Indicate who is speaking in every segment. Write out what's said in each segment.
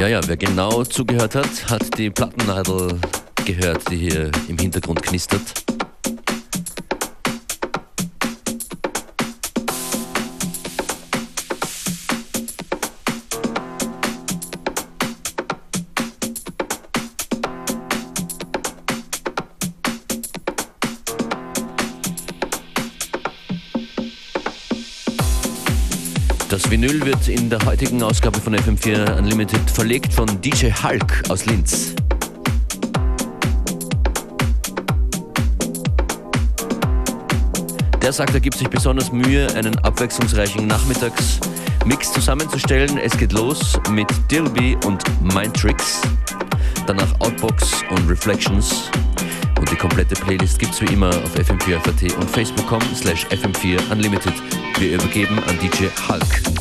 Speaker 1: Ja, ja, wer genau zugehört hat, hat die Plattennadel gehört, die hier im Hintergrund knistert. Vinyl wird in der heutigen Ausgabe von FM4 Unlimited verlegt von DJ Hulk aus Linz. Der sagt, er gibt sich besonders Mühe, einen abwechslungsreichen Nachmittagsmix zusammenzustellen. Es geht los mit Dilby und Mindtricks, danach Outbox und Reflections. Und die komplette Playlist gibt es wie immer auf fm4.at und facebook.com slash fm4 unlimited. Wir übergeben an DJ Hulk.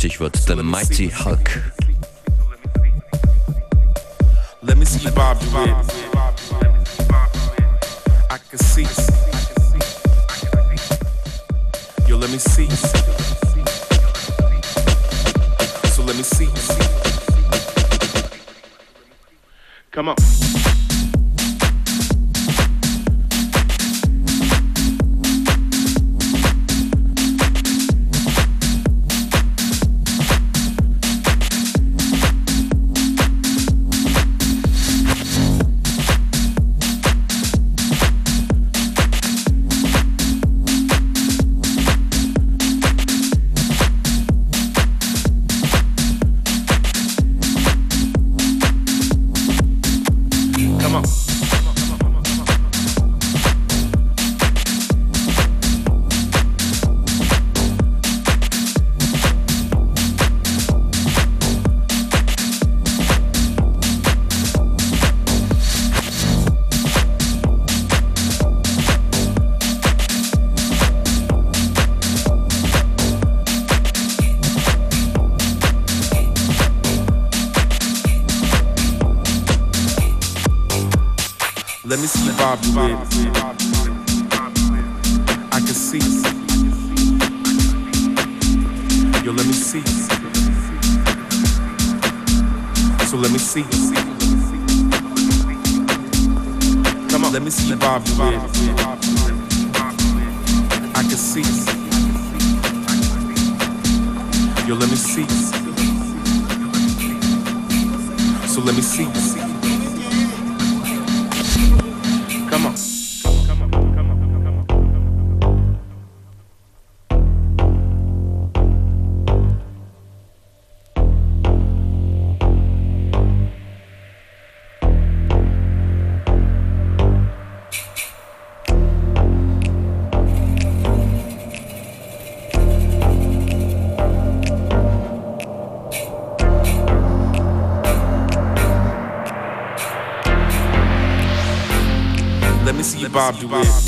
Speaker 2: Stichwort The Mighty Hulk. Let me see Bobby I can see. Yo, let me see. So let me see. Come on. Bob DeWitt.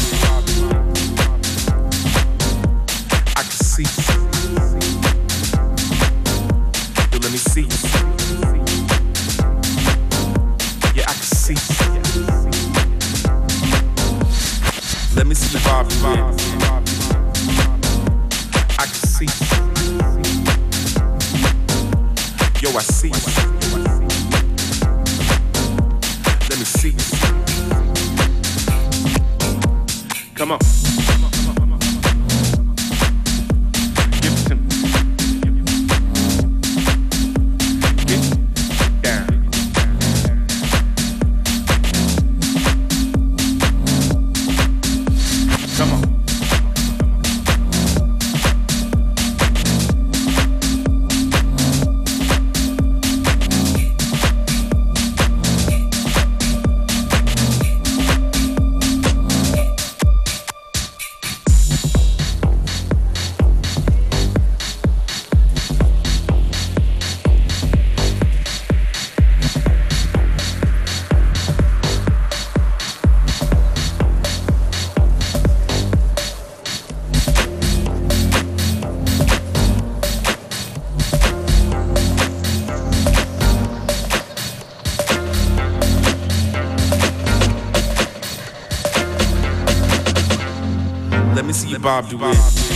Speaker 2: Bob DeWitt.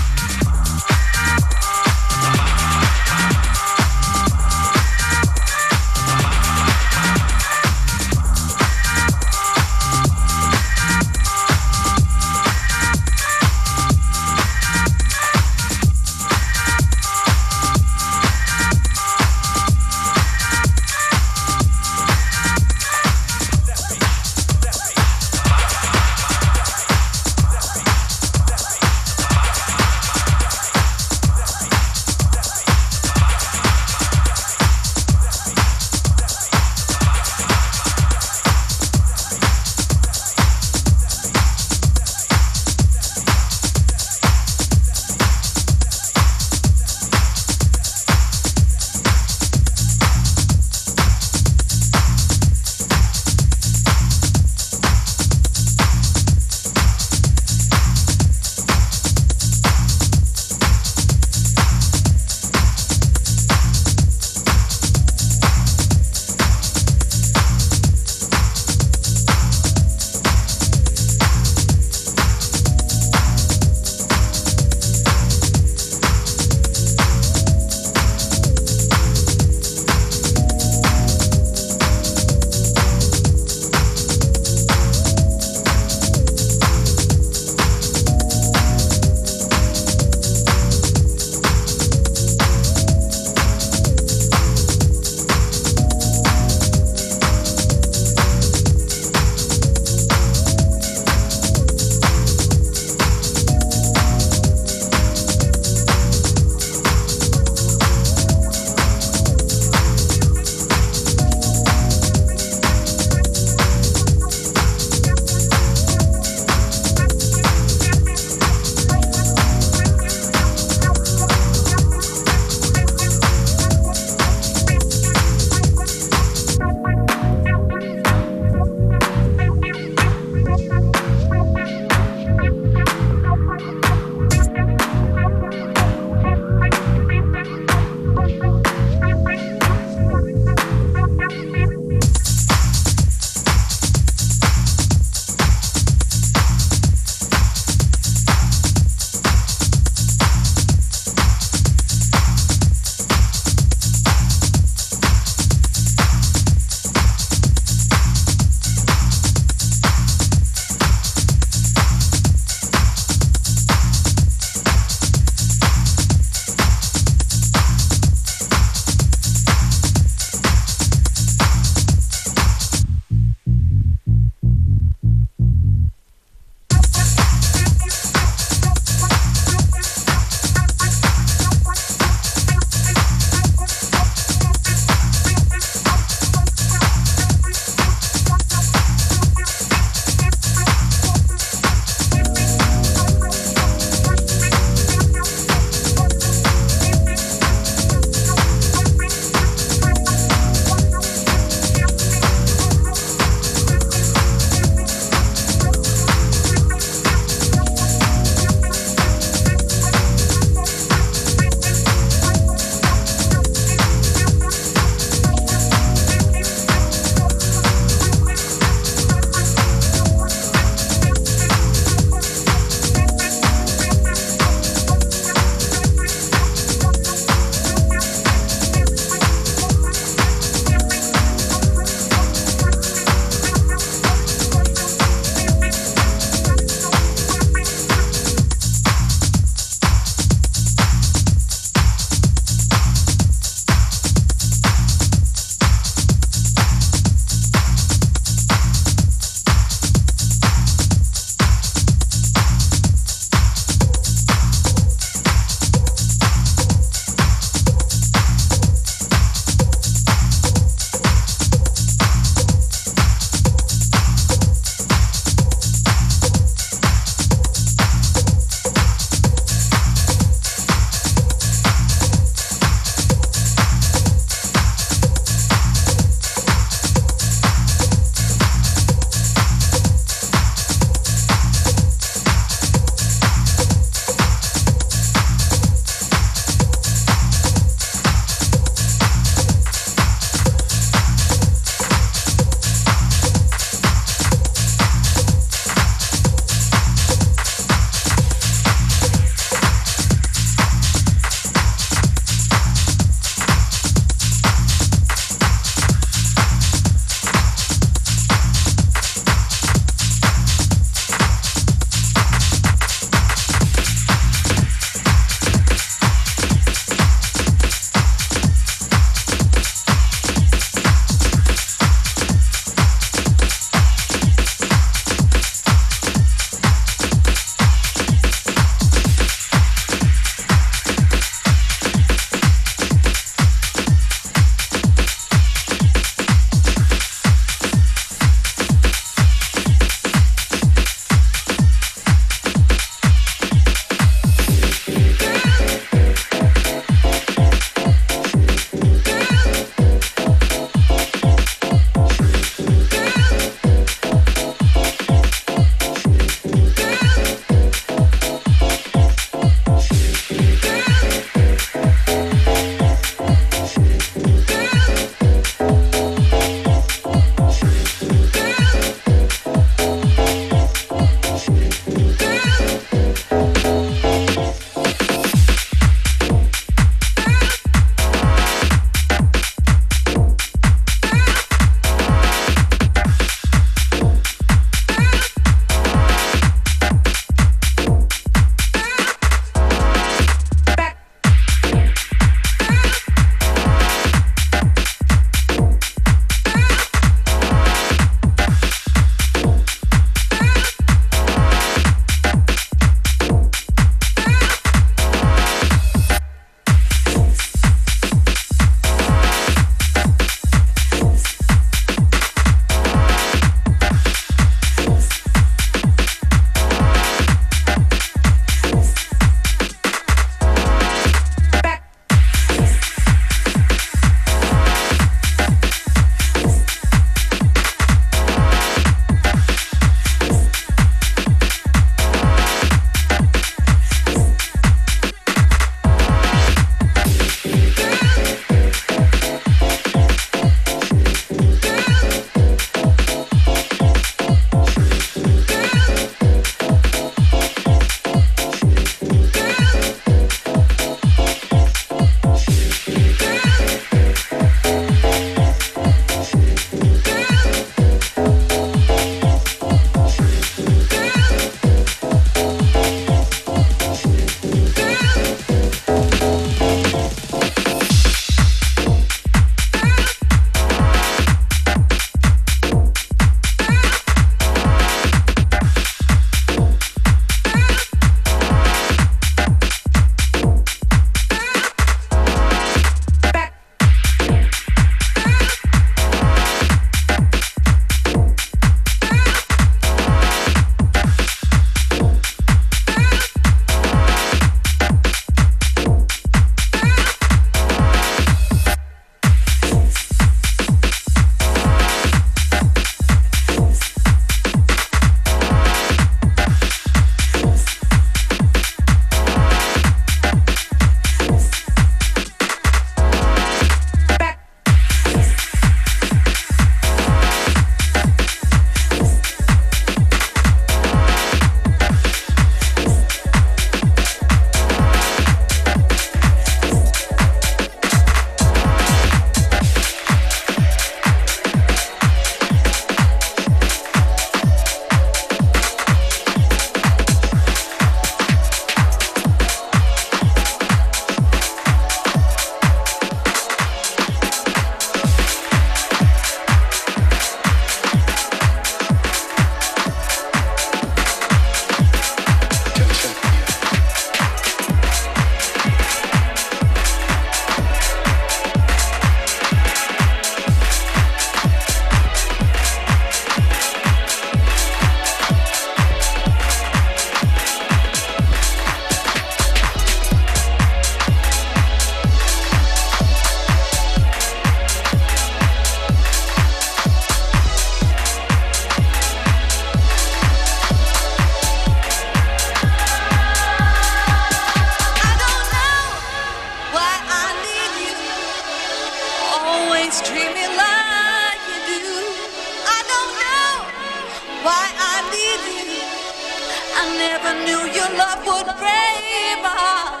Speaker 2: love would break
Speaker 3: my
Speaker 1: heart.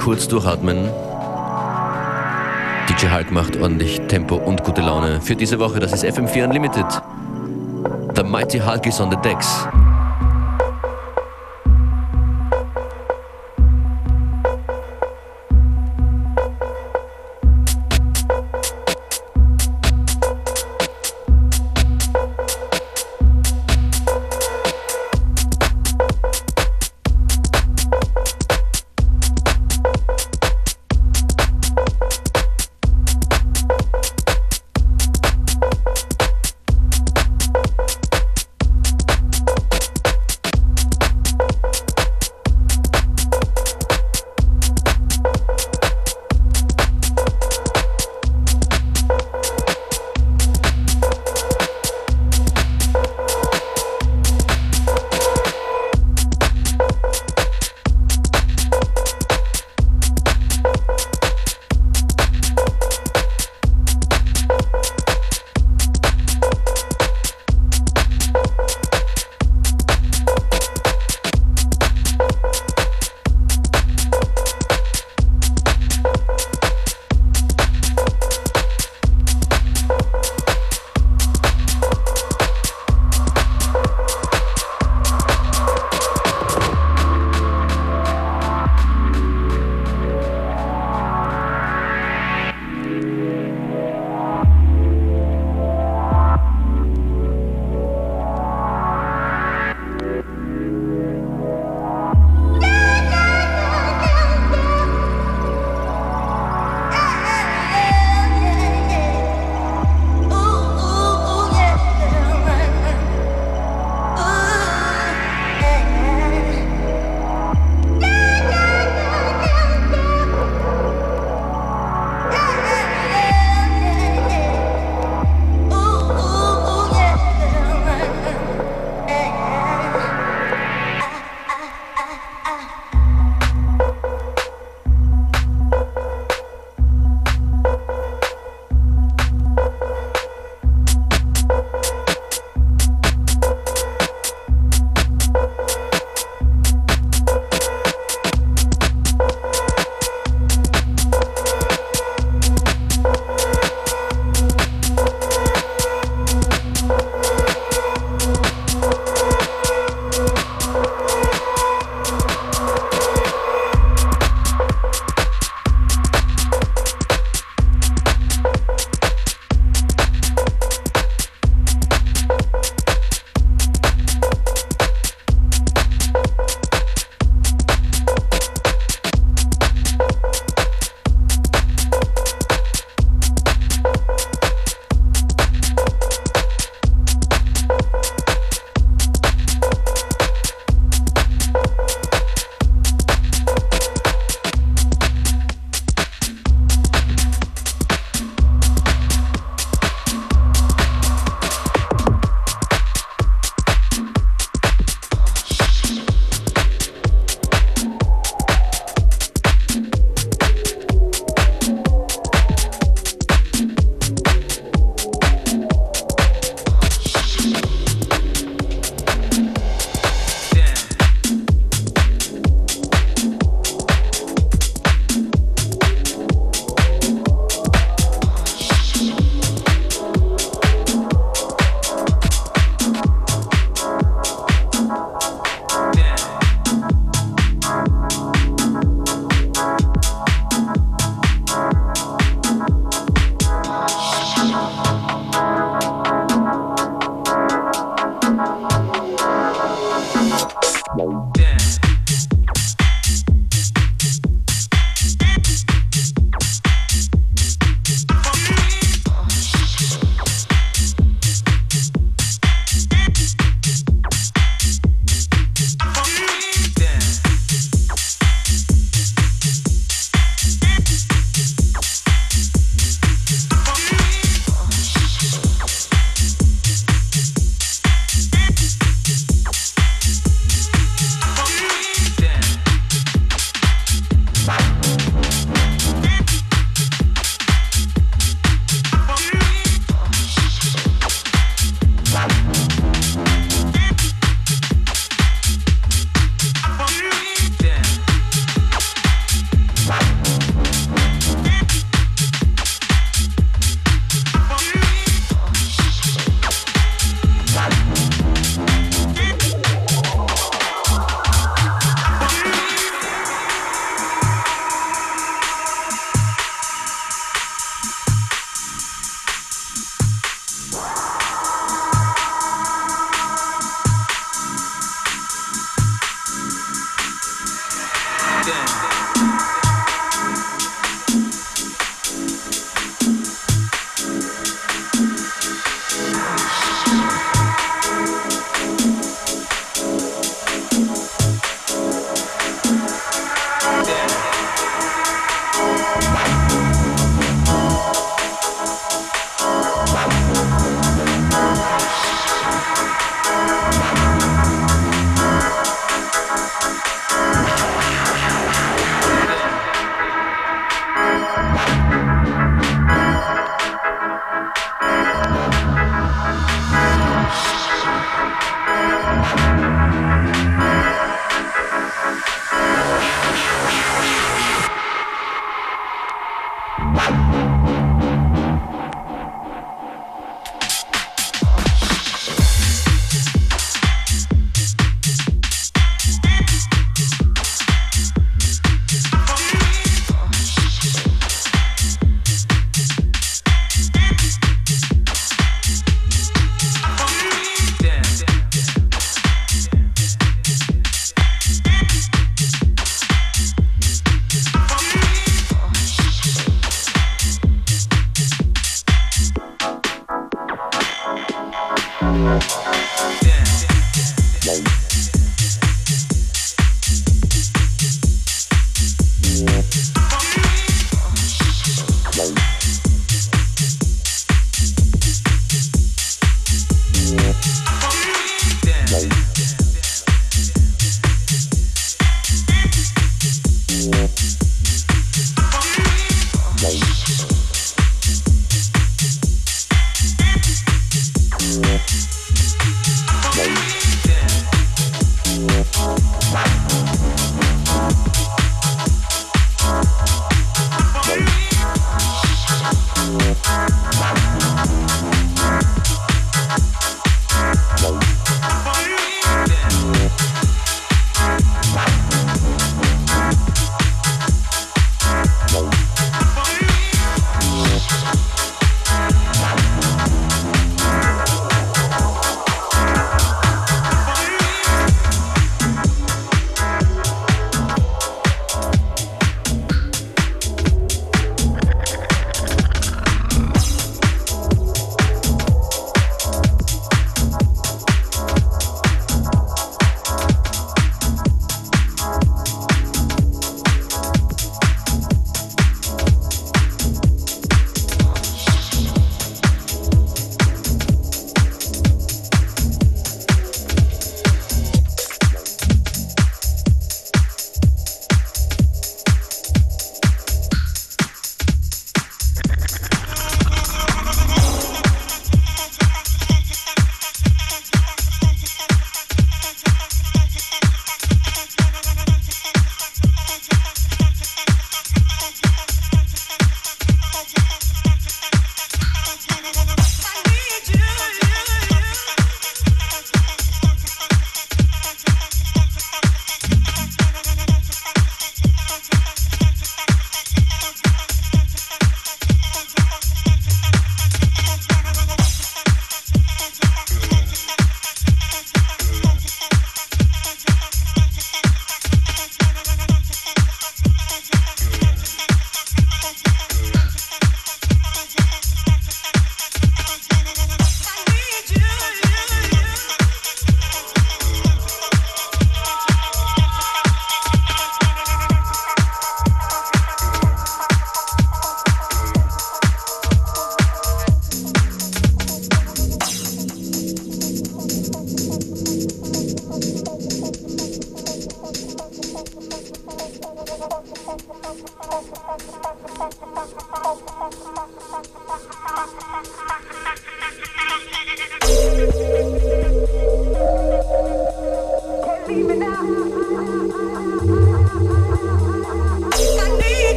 Speaker 1: Kurz durchatmen. DJ Hulk macht ordentlich Tempo und gute Laune. Für diese Woche, das ist FM4 Unlimited. The Mighty Hulk is on the decks.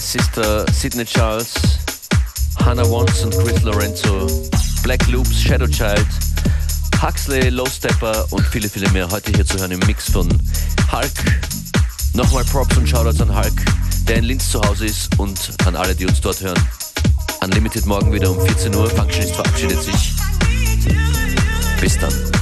Speaker 1: Sidney Charles, Hannah Wants und Chris Lorenzo, Black Loops, Shadow Child, Huxley, Low Stepper und viele, viele mehr heute hier zu hören im Mix von Hulk. Nochmal Props und Shoutouts an Hulk, der in Linz zu Hause ist und an alle, die uns dort hören. Unlimited morgen wieder um 14 Uhr. Functionist verabschiedet sich. Bis dann.